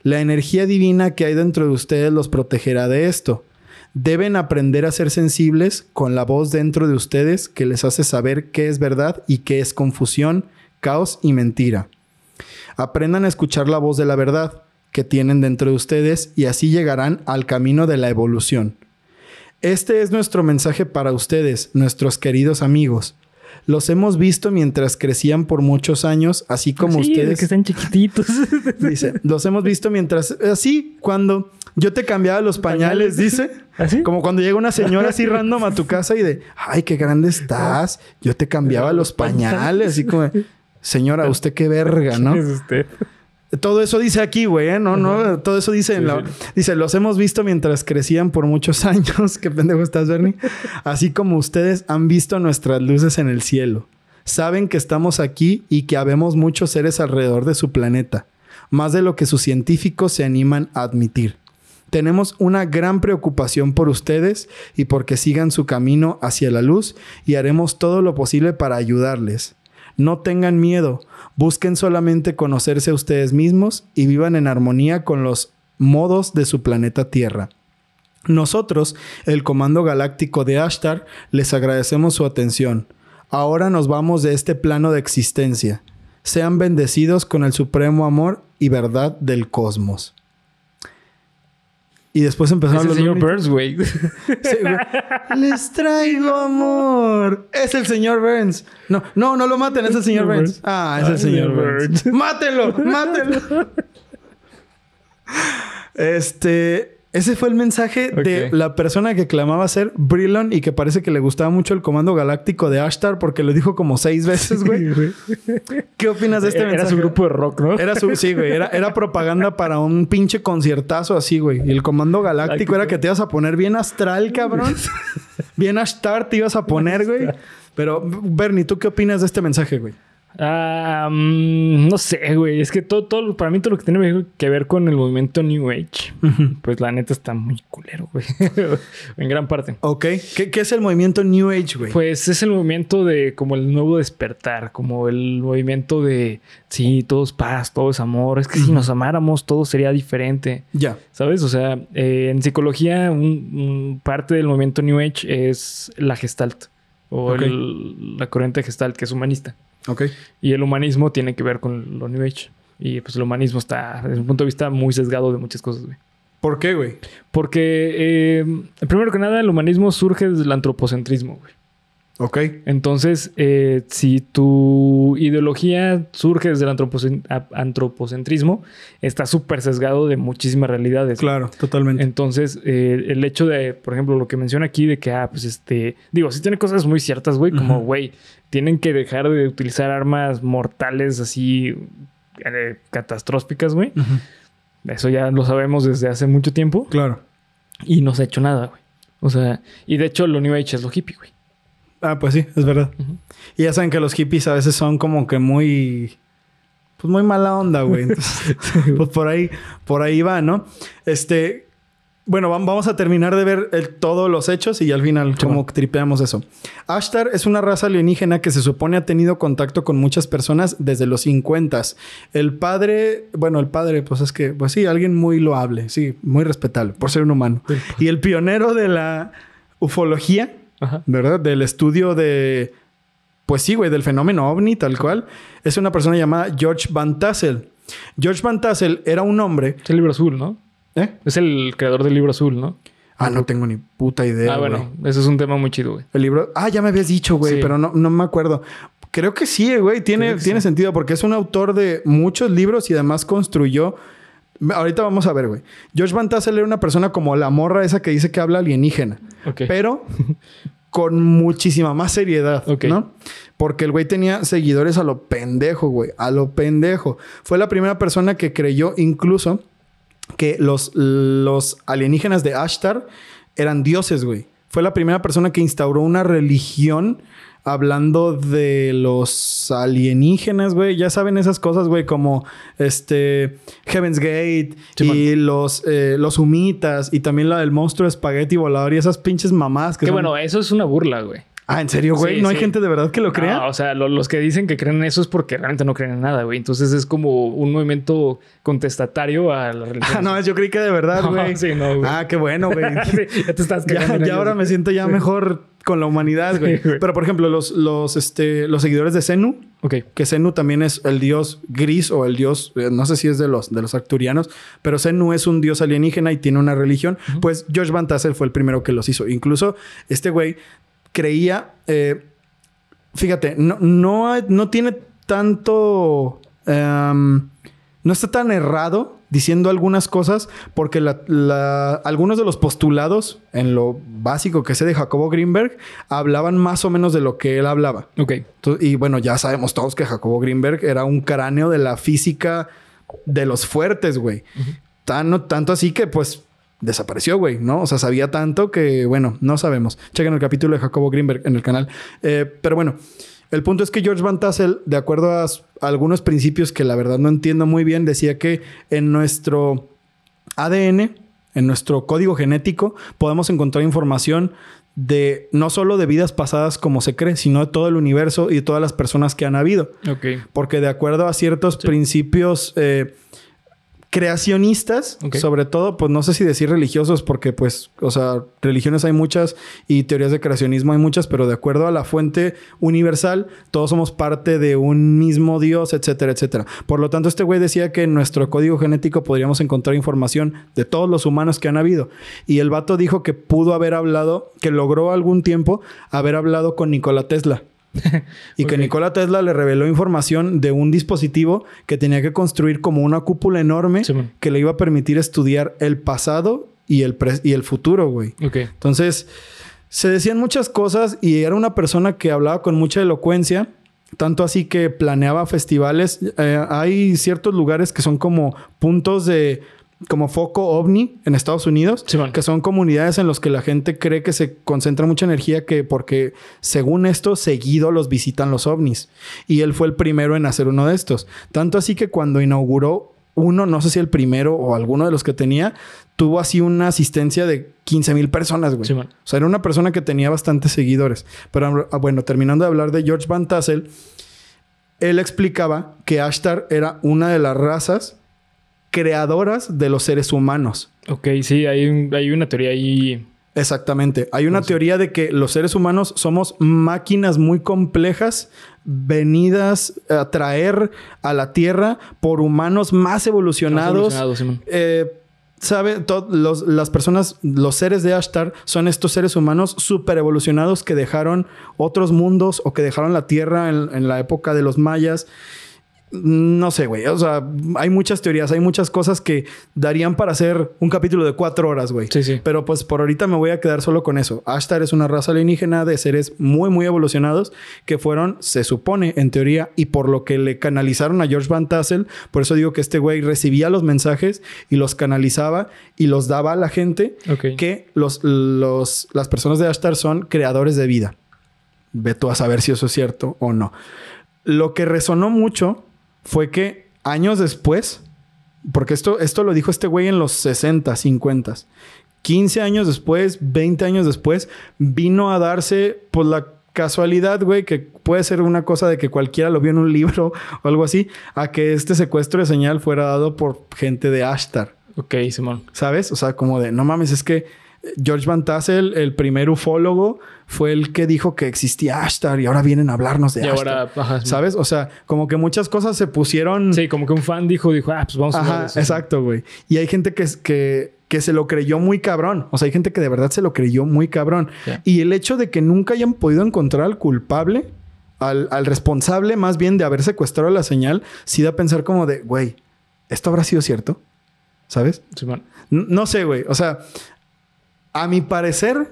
La energía divina que hay dentro de ustedes los protegerá de esto. Deben aprender a ser sensibles con la voz dentro de ustedes que les hace saber qué es verdad y qué es confusión, caos y mentira. Aprendan a escuchar la voz de la verdad que tienen dentro de ustedes y así llegarán al camino de la evolución. Este es nuestro mensaje para ustedes, nuestros queridos amigos. Los hemos visto mientras crecían por muchos años, así como Sí, ustedes. que están chiquititos. Dice, los hemos visto mientras, así, cuando yo te cambiaba los pañales, dice. ¿Así? Como cuando llega una señora así random a tu casa y de, ay, qué grande estás. Yo te cambiaba los pañales, así como, señora, usted qué verga, ¿no? Es usted. Todo eso dice aquí, güey, ¿eh? No, no, todo eso dice en la... Dice, los hemos visto mientras crecían por muchos años. Qué pendejo estás, Bernie. Así como ustedes han visto nuestras luces en el cielo. Saben que estamos aquí y que habemos muchos seres alrededor de su planeta. Más de lo que sus científicos se animan a admitir. Tenemos una gran preocupación por ustedes y porque sigan su camino hacia la luz y haremos todo lo posible para ayudarles. No tengan miedo, busquen solamente conocerse a ustedes mismos y vivan en armonía con los modos de su planeta Tierra. Nosotros, el Comando Galáctico de Ashtar, les agradecemos su atención. Ahora nos vamos de este plano de existencia. Sean bendecidos con el supremo amor y verdad del cosmos. Y después Es empezaron el los señor Burns, güey. Sí. Les traigo amor. Es el señor Burns. No, no, no lo maten, es el señor Burns. Ah, es el señor Burns. Mátenlo, mátenlo. Este, ese fue el mensaje de la persona que clamaba ser Brillon y que parece que le gustaba mucho el comando galáctico de Ashtar porque lo dijo como seis veces, güey. ¿Qué opinas de este Era mensaje? su grupo de rock, ¿no? Era su, sí, güey. Era, era propaganda para un pinche conciertazo así, güey. Y el comando galáctico era que te ibas a poner bien astral, cabrón. Bien ashtar te ibas a poner, güey. Pero, Bernie, ¿tú qué opinas de este mensaje, güey? Ah, mm, no sé, güey. Es que todo, todo, para mí todo lo que tiene que ver con el movimiento New Age, pues la neta está muy culero, güey. en gran parte. Ok. ¿Qué, qué es el movimiento New Age, güey? Pues es el movimiento de como el nuevo despertar, como el movimiento de sí, todo es paz, todo es amor. Es que si nos amáramos, todo sería diferente. Ya. ¿Sabes? O sea, eh, en psicología, un, un parte del movimiento New Age es la gestalt o el- la corriente gestalt, que es humanista. Ok. Y el humanismo tiene que ver con lo New Age. Y pues el humanismo está, desde un punto de vista, muy sesgado de muchas cosas, güey. ¿Por qué, güey? Porque, eh, primero que nada, el humanismo surge desde el antropocentrismo, güey. Ok. Entonces, eh, si tu ideología surge desde el antropocentrismo, está súper sesgado de muchísimas realidades. Claro, totalmente. Entonces, eh, el hecho de, por ejemplo, lo que menciona aquí de que, ah, pues este, digo, sí tiene cosas muy ciertas, güey, como, güey, tienen que dejar de utilizar armas mortales así eh, catastróficas, güey. Eso ya lo sabemos desde hace mucho tiempo Claro. y no se ha hecho nada, güey. O sea, y de hecho lo New Age es lo hippie, güey. Ah, pues sí, es verdad. Y ya saben que los hippies a veces son como que muy. Pues muy mala onda, güey. Entonces, pues por ahí, por ahí va, ¿no? Este. Bueno, vam- vamos a terminar de ver el- todos los hechos y al final como tripeamos eso. Ashtar es una raza alienígena que se supone ha tenido contacto con muchas personas desde los 50. El padre, bueno, el padre, pues es que, pues sí, alguien muy loable, sí, muy respetable por ser un humano. Y el pionero de la ufología, Ajá. ¿verdad? Del estudio de, pues sí, güey, del fenómeno ovni, tal cual. Es una persona llamada George Van Tassel. George Van Tassel era un hombre... Es el libro azul, ¿no? ¿Eh? Es el creador del libro azul, ¿no? Ah, no tengo ni puta idea. ah, bueno, güey. eso es un tema muy chido, güey. El libro... Ah, ya me habías dicho, güey, Sí. pero no, no me acuerdo. Creo que sí, güey. Tiene, tiene sí. sentido porque es un autor de muchos libros y además construyó... Ahorita vamos a ver, güey. George Van Tassel era una persona como la morra esa que dice que habla alienígena. Pero con muchísima más seriedad. ¿no? Porque el güey tenía seguidores a lo pendejo, güey. A lo pendejo. Fue la primera persona que creyó incluso que los, los alienígenas de Ashtar eran dioses, güey. Fue la primera persona que instauró una religión hablando de los alienígenas, güey. Ya saben esas cosas, güey, como este Heaven's Gate Sí, y los, eh, los humitas y también la del monstruo espagueti volador y esas pinches mamás que Que son- bueno, eso es una burla, güey. Ah, ¿en serio, güey? Sí, ¿No hay gente de verdad que lo crea? No, o sea, lo- los que dicen que creen en eso es porque realmente no creen en nada, güey. Entonces es como un movimiento contestatario a la religión. Ah, no, yo creí que de verdad, No, güey. sí, no, güey. Ah, qué bueno, güey. Ya te estás ya, ahora me siento ya mejor con la humanidad, güey. Sí, güey. Pero, por ejemplo, los, los, este, los seguidores de Zenu, Ok. que Zenu también es el dios gris o el dios, eh, no sé si es de los, de los arcturianos, pero Zenu es un dios alienígena y tiene una religión. Pues George Van Tassel fue el primero que los hizo. Incluso este güey creía, eh, fíjate, no, no, no tiene tanto, em, no está tan errado diciendo algunas cosas porque la- la- algunos de los postulados en lo básico que sé de Jacobo Greenberg hablaban más o menos de lo que él hablaba. Ok. Entonces, y bueno, ya sabemos todos que Jacobo Greenberg era un cráneo de la física de los fuertes, güey. Tan- tanto así que, pues, desapareció, güey, ¿no? O sea, sabía tanto que, bueno, no sabemos. Chequen el capítulo de Jacobo Greenberg en el canal. Eh, pero bueno, el punto es que George Van Tassel, de acuerdo a, algunos principios que la verdad no entiendo muy bien, decía que en nuestro ADN, en nuestro código genético, podemos encontrar información de no solo de vidas pasadas como se cree, sino de todo el universo y de todas las personas que han habido. Ok. Porque de acuerdo a ciertos principios eh, creacionistas, sobre todo, pues no sé si decir religiosos, porque pues, o sea, religiones hay muchas y teorías de creacionismo hay muchas, pero de acuerdo a la fuente universal, todos somos parte de un mismo Dios, etcétera, etcétera. Por lo tanto, este güey decía que en nuestro código genético podríamos encontrar información de todos los humanos que han habido. Y el vato dijo que pudo haber hablado, que logró algún tiempo haber hablado con Nikola Tesla. Y que. Nikola Tesla le reveló información de un dispositivo que tenía que construir como una cúpula enorme Sí, que le iba a permitir estudiar el pasado y el, pres- y el futuro, güey. Entonces, se decían muchas cosas y era una persona que hablaba con mucha elocuencia. Tanto así que planeaba festivales. Eh, hay ciertos lugares que son como puntos de... Como foco ovni en Estados Unidos. Que son comunidades en las que la gente cree que se concentra mucha energía que porque según esto seguido los visitan los ovnis. Y él fue el primero en hacer uno de estos. Tanto así que cuando inauguró uno, no sé si el primero o alguno de los que tenía, tuvo así una asistencia de 15 mil personas, güey. O sea, era una persona que tenía bastantes seguidores. Pero ah, bueno, terminando de hablar de George Van Tassel, él explicaba que Ashtar era una de las razas creadoras de los seres humanos. Ok, sí, hay, un- hay una teoría ahí. Exactamente. Hay una teoría de que los seres humanos somos máquinas muy complejas venidas a traer a la Tierra por humanos más evolucionados. evolucionados. Eh, ¿Sabe? Los- las personas, los seres de Ashtar son estos seres humanos súper evolucionados que dejaron otros mundos o que dejaron la Tierra en, en la época de los mayas. No sé, güey. O sea, hay muchas teorías, hay muchas cosas que darían para hacer un capítulo de cuatro horas, güey. Sí, sí. Pero pues por ahorita me voy a quedar solo con eso. Ashtar es una raza alienígena de seres muy, muy evolucionados que fueron, se supone, en teoría, y por lo que le canalizaron a George Van Tassel. Por eso digo que este güey recibía los mensajes y los canalizaba y los daba a la gente que los, los, las personas de Ashtar son creadores de vida. Ve tú a saber si eso es cierto o no. Lo que resonó mucho fue que años después, porque esto, esto lo dijo este güey en los 60, 50, 15 años después, 20 años después, vino a darse por la casualidad, güey, que puede ser una cosa de que cualquiera lo vio en un libro o algo así, a que este secuestro de señal fuera dado por gente de Ashtar. Ok, Simón. ¿Sabes? O sea, como de, no mames, es que George Van Tassel, el primer ufólogo, fue el que dijo que existía Ashtar y ahora vienen a hablarnos de Y Ashtar. ahora, ajá, Simón. ¿Sabes? O sea, como que muchas cosas se pusieron... Sí, como que un fan dijo, dijo, ah, pues vamos a de eso. exacto, güey. Y hay gente que, que, que se lo creyó muy cabrón. O sea, hay gente que de verdad se lo creyó muy cabrón. Y el hecho de que nunca hayan podido encontrar al culpable, al, al responsable más bien de haber secuestrado la señal, sí da a pensar como de, güey, ¿esto habrá sido cierto? ¿Sabes? N- No sé, güey. O sea, a mi parecer,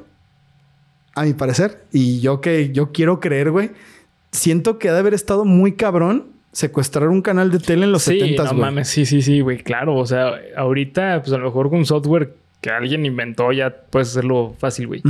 a mi parecer, y yo que yo quiero creer, güey, siento que ha de haber estado muy cabrón secuestrar un canal de tele en los Sí, 70 no güey. mames, sí, sí, sí, güey, claro. O sea, ahorita, pues a lo mejor con software que alguien inventó ya puedes hacerlo fácil, güey.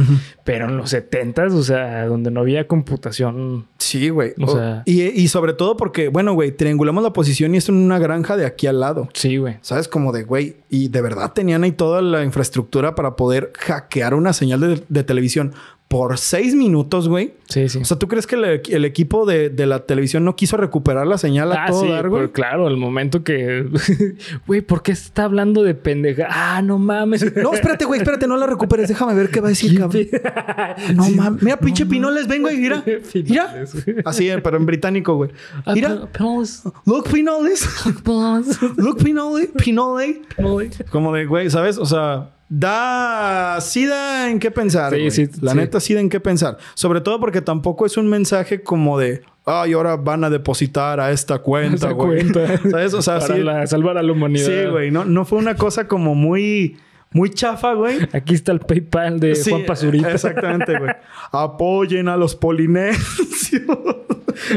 Pero en los 70s, o sea, donde no había computación. Sí, güey. O O- sea- y, y sobre todo porque, bueno, güey, triangulamos la posición y es en una granja de aquí al lado. Sí, güey. ¿Sabes? Como de, güey, y de verdad tenían ahí toda la infraestructura para poder hackear una señal de, de televisión por seis minutos, güey. Sí, sí. O sea, ¿tú crees que el, el equipo de, de la televisión no quiso recuperar la señal a Ah, todo sí, dar, güey? pero claro, el momento que. Güey, ¿por qué está hablando de pendeja? Ah, no mames. No, espérate, güey, espérate, no la recuperes. Déjame ver qué va a decir, cabrón. No mames. Mira, pinche Pinoles, ven, güey, mira. Mira. Así, eh, pero en británico, güey. Ah, Mira. Pinoles. Look, Pinoles. Pinoles. Look, Pinole. Pinole. Pinoles. Como de, güey, ¿sabes? O sea, da... Sí da en qué pensar, Sí, sí, La sí. neta sí da en qué pensar. Sobre todo porque tampoco es un mensaje como de... Ay, ahora van a depositar a esta cuenta, güey. cuenta. ¿Sabes? O sea, Para sí... la- salvar a la humanidad. Sí, güey. No, no fue una cosa como muy... Muy chafa, güey. Aquí está el PayPal de Sí, Juan Pazurita. Exactamente, güey. Apoyen a los polinesios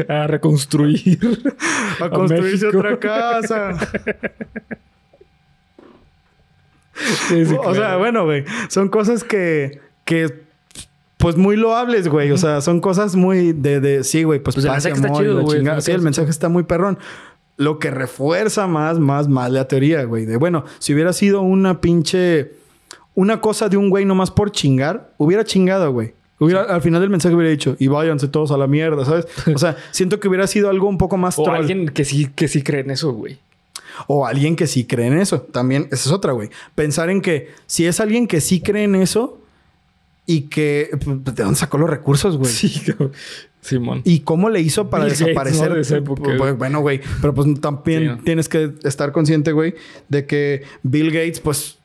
A reconstruir. a construirse México. otra casa. Sí, sí, o sea, bueno, güey. Son cosas que, que, pues muy loables, güey. O sea, son cosas muy de, de sí, güey. Pues, Pues el mensaje está amor chido, güey. chingada. Sí, el mensaje está muy perrón. Lo que refuerza más, más, más la teoría, güey. De bueno, si hubiera sido una pinche. Una cosa de un güey nomás por chingar, hubiera chingado, güey. Hubiera, Al final del mensaje hubiera dicho, y váyanse todos a la mierda, ¿sabes? O sea, siento que hubiera sido algo un poco más O troll. alguien que sí, que sí cree en eso, güey. O alguien que sí cree en eso. También, esa es otra, güey. Pensar en que si es alguien que sí cree en eso y que... pues, ¿De dónde sacó los recursos, güey? Sí, cabrón. Simón. ¿Y cómo le hizo para Bill Gates, desaparecer? ¿no? De esa época. Pues, bueno, güey. Pero pues también Sí, ¿no? tienes que estar consciente, güey, de que Bill Gates, pues...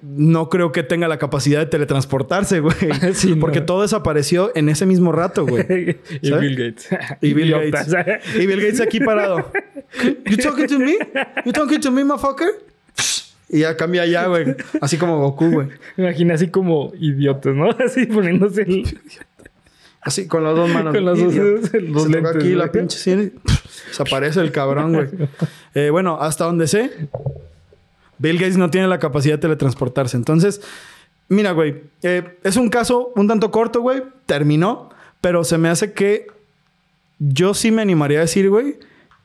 No creo que tenga la capacidad de teletransportarse, güey. Sí, no. Porque todo desapareció en ese mismo rato, güey. y. Bill Gates. Y Bill. Gates. Y Bill Gates aquí parado. You talking to me? You talking to me, motherfucker? Y ya cambia ya, güey. Así como Goku, güey. Me imagino así como idiotas, ¿no? Así poniéndose el... Así con las dos manos. Con las dos- Se toca lentes, aquí ¿no? la pinche cine. Desaparece el cabrón, güey. Eh, bueno, hasta donde sé, Bill Gates no tiene la capacidad de teletransportarse. Entonces, mira, güey. eh, es un caso un tanto corto, güey. Terminó. Pero se me hace que yo sí me animaría a decir, güey,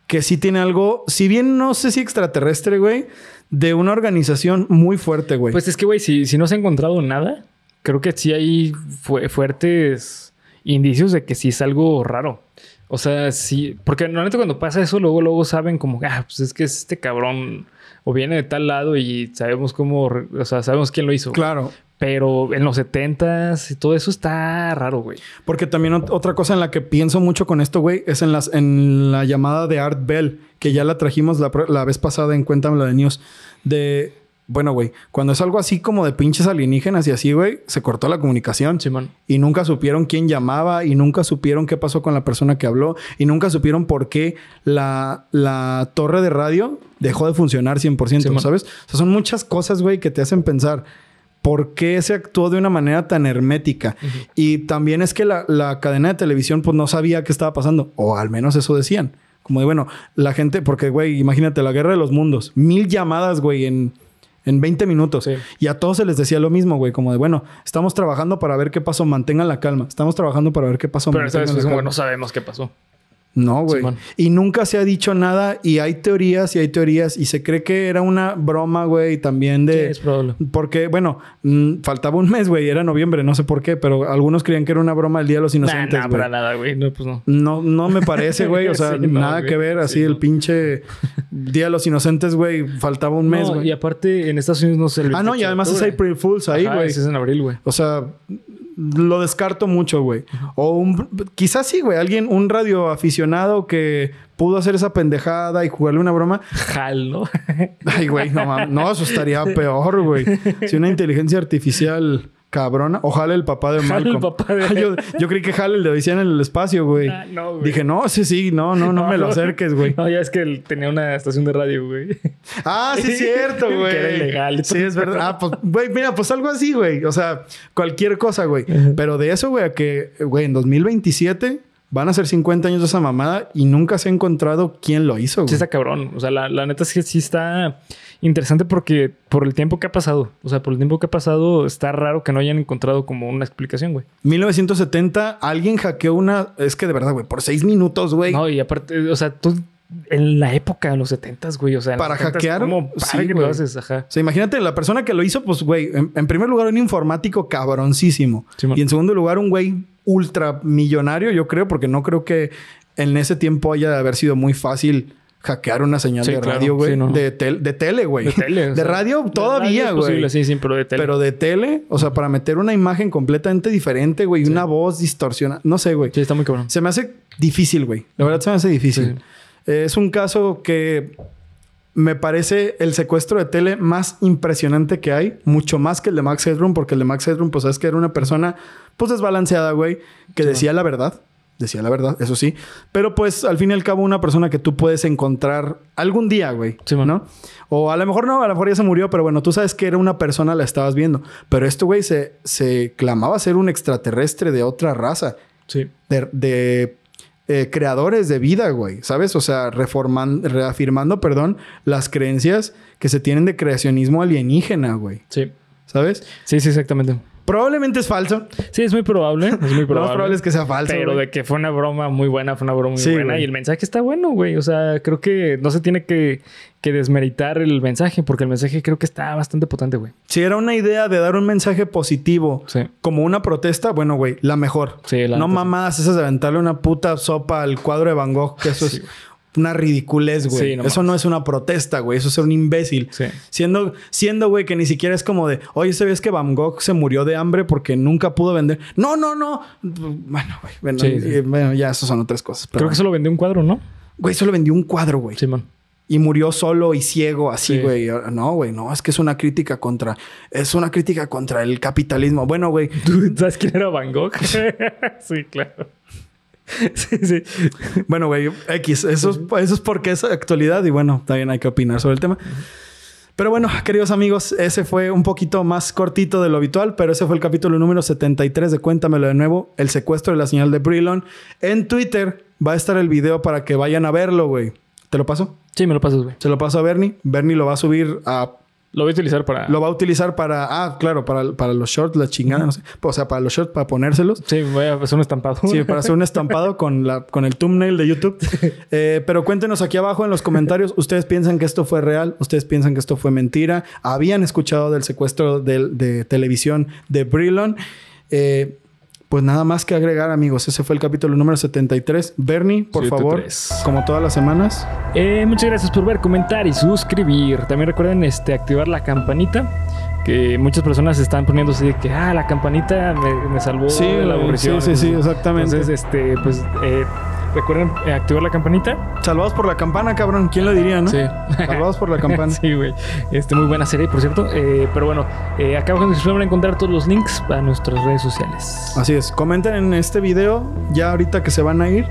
que sí tiene algo, si bien no sé si extraterrestre, güey, de una organización muy fuerte, güey. Pues es que, güey, si, si no se ha encontrado nada, creo que sí hay fu- fuertes indicios de que sí es algo raro. O sea, sí, porque normalmente cuando pasa eso, luego, luego saben como, ah, pues es que es este cabrón o viene de tal lado y sabemos cómo, o sea, sabemos quién lo hizo. claro. Pero en los 70s y todo eso está raro, güey. Porque también ot- otra cosa en la que pienso mucho con esto, güey, es en, las, en la llamada de Art Bell, que ya la trajimos la, la vez pasada en Cuéntame la de News. De, bueno, güey, cuando es algo así como de pinches alienígenas y así, güey, se cortó la comunicación. Simón. Y nunca supieron quién llamaba y nunca supieron qué pasó con la persona que habló y nunca supieron por qué la, la torre de radio dejó de funcionar 100%, Simón. ¿sabes? O sea, son muchas cosas, güey, que te hacen pensar por qué se actuó de una manera tan hermética. Y también es que la, la cadena de televisión pues no sabía qué estaba pasando, o al menos eso decían. Como de, bueno, la gente, porque, güey, imagínate, la guerra de los mundos, mil llamadas, güey, en, en 20 minutos. Sí. Y a todos se les decía lo mismo, güey, como de, bueno, estamos trabajando para ver qué pasó, mantengan la calma. Estamos trabajando para ver qué pasó, Pero esta vez mantengan es la como, no sabemos qué pasó. No, güey. Simón. Y nunca se ha dicho nada y hay teorías y hay teorías y se cree que era una broma, güey, también de... Sí, es probable. Porque, bueno, mm, faltaba un mes, güey, era noviembre, no sé por qué, pero algunos creían que era una broma el Día de los Inocentes, nah, para nada, güey. No, pues no. No, no me parece, güey. O sea, Sí, no, nada que ver. Así Sí, el no. pinche Día de los Inocentes, güey. Faltaba un mes, No, güey. y aparte en Estados Unidos no se Ah, no, y además es April Fools ahí, güey. es en abril, güey. O sea, lo descarto mucho, güey. O un... Quizás sí, güey. Alguien, un radio aficionado que pudo hacer esa pendejada y jugarle una broma. Jal, ¿no? Ay, güey, no mames. No, eso estaría peor, güey. Si una inteligencia artificial cabrona. Ojalá el papá de Malcolm. el papá de- yo, yo creí que Hal el de Odisea en el espacio, güey. Ah, no, güey. Dije, no, sí, sí, no, no, no me lo acerques, güey. No, ya es que él tenía una estación de radio, güey. Ah, sí es cierto, Que güey. era ilegal Sí, es verdad. Ah, pues, güey, mira, pues algo así, güey. O sea, cualquier cosa, güey. Pero de eso, güey, a que, güey, en 2027 van a ser 50 años de esa mamada y nunca se ha encontrado quién lo hizo, güey. Sí está cabrón. O sea, la, la neta es que sí está interesante porque por el tiempo que ha pasado. O sea, por el tiempo que ha pasado está raro que no hayan encontrado como una explicación, güey. 1970, alguien hackeó una. Es que de verdad, güey, por seis minutos, güey. No, y aparte, o sea, tú en la época, en los 70s, güey. O sea, Para 70s, hackear, ¿Cómo sí, para que lo haces? Ajá. O sea, imagínate, la persona que lo hizo, pues, güey, en, en primer lugar, un informático cabroncísimo. Y en segundo lugar, un güey ultramillonario, yo creo, porque no creo que en ese tiempo haya de haber sido muy fácil hackear una señal Sí, de radio, güey. Sí, no. de, tel- de tele, güey. De tele. De sea, radio todavía, güey. Sí, sí, pero de tele. Pero de tele, o sea, para meter una imagen completamente diferente, güey, y una voz distorsionada. No sé, güey. Sí, está muy cabrón. Se me hace difícil, güey. La verdad se me hace difícil. Eh, es un caso que me parece el secuestro de tele más impresionante que hay. Mucho más que el de Max Headroom, porque el de Max Headroom, pues, sabes que era una persona, pues, desbalanceada, güey, que decía la verdad. Decía la verdad, eso sí. Pero, pues, al fin y al cabo, una persona que tú puedes encontrar algún día, güey. Sí. ¿No? O a lo mejor no, a lo mejor ya se murió, pero bueno, tú sabes que era una persona, la estabas viendo. Pero esto, güey, se, se clamaba ser un extraterrestre de otra raza Sí. de, de, eh, creadores de vida, güey, ¿sabes? O sea, reforman, reafirmando, perdón, las creencias que se tienen de creacionismo alienígena, güey, Sí. ¿sabes? Sí, sí, exactamente. Probablemente es falso. Sí, es muy probable. Es muy Lo probable. más probable es que sea falso. Pero güey. de que fue una broma muy buena, fue una broma muy Sí, buena. güey. Y el mensaje está bueno, güey. O sea, creo que no se tiene que, que desmeritar el mensaje, porque el mensaje creo que está bastante potente, güey. Si era una idea de dar un mensaje positivo Sí. como una protesta, bueno, güey, la mejor. Sí, la no neta, mamadas esas de aventarle una puta sopa al cuadro de Van Gogh, que eso es una ridiculez, güey. Sí, no eso no es una protesta, güey. Eso es ser un imbécil. Sí. Siendo, siendo, güey, que ni siquiera es como de, oye, ¿sabías que Van Gogh se murió de hambre porque nunca pudo vender? No, no, no. Bueno, güey. Bueno, Sí, sí. eh, bueno, ya, eso son otras cosas. Pero Creo que solo vendió un cuadro, ¿no? Güey, solo vendió un cuadro, güey. Simón. Y murió solo y ciego, así, Sí. güey. No, güey, no, es que es una crítica contra. Es una crítica contra el capitalismo. Bueno, güey. ¿Tú sabes quién era Van Gogh? sí, claro. sí, sí. Bueno, güey, X. Eso es, eso es porque es actualidad y bueno, también hay que opinar sobre el tema. Pero bueno, queridos amigos, ese fue un poquito más cortito de lo habitual, pero ese fue el capítulo número 73 de Cuéntamelo de nuevo, el secuestro de la señal de Brillon. En Twitter va a estar el video para que vayan a verlo, güey. ¿Te lo paso? Sí, me lo pasas, güey. Se lo paso a Bernie. Bernie lo va a subir a Lo voy a utilizar para... Lo va a utilizar para, ah, claro, para, para los shorts, la chingada, no sé. O sea, para los shorts, para ponérselos. Sí, voy a hacer un estampado. Sí, para hacer un estampado con, la, con el thumbnail de YouTube. Eh, pero cuéntenos aquí abajo en los comentarios. ¿Ustedes piensan que esto fue real? ¿Ustedes piensan que esto fue mentira? ¿Habían escuchado del secuestro del- de, televisión de Brillon? Eh, pues nada más que agregar, amigos. Ese fue el capítulo número 73. Bernie, por favor, 73. como todas las semanas. Eh, muchas gracias por ver, comentar y suscribir. También recuerden este, activar la campanita. Que muchas personas están poniéndose de que, ah, la campanita me, me salvó Sí, de la aburrición. sí, sí, sí, exactamente. Entonces, este, pues, eh, recuerden eh, activar la campanita. Salvados por la campana, cabrón. ¿Quién lo diría, no? Sí. Salvados por la campana. sí, güey. Este, muy buena serie, por cierto. Eh, pero bueno, eh, acá abajo en la descripción van a encontrar todos los links a nuestras redes sociales. Así es. Comenten en este video, ya ahorita que se van a ir.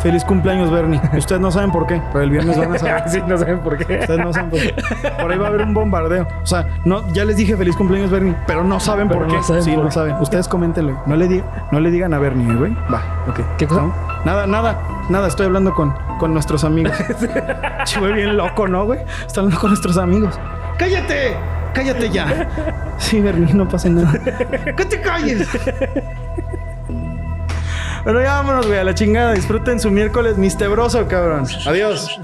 Feliz cumpleaños, Bernie. Ustedes no saben por qué, pero el viernes van a saber. sí, no saben por qué. Ustedes no saben por qué. Por ahí va a haber un bombardeo. O sea, no, ya les dije feliz cumpleaños, Bernie, pero no saben Pero por no qué. saben sí, por no qué. saben. Ustedes coméntenlo. No le, di- no le digan a Bernie, ¿eh, güey. Va, ok. ¿Qué cosa? ¿No? Nada, nada, nada. Estoy hablando con, con nuestros amigos. Güey, bien loco, ¿no, güey? Está hablando con nuestros amigos. ¡Cállate! ¡Cállate ya! Sí, Bernie, no pasa nada. ¡Que te calles! Bueno, ya vámonos, güey, a la chingada. Disfruten su miércoles mistebroso, cabrón. Adiós.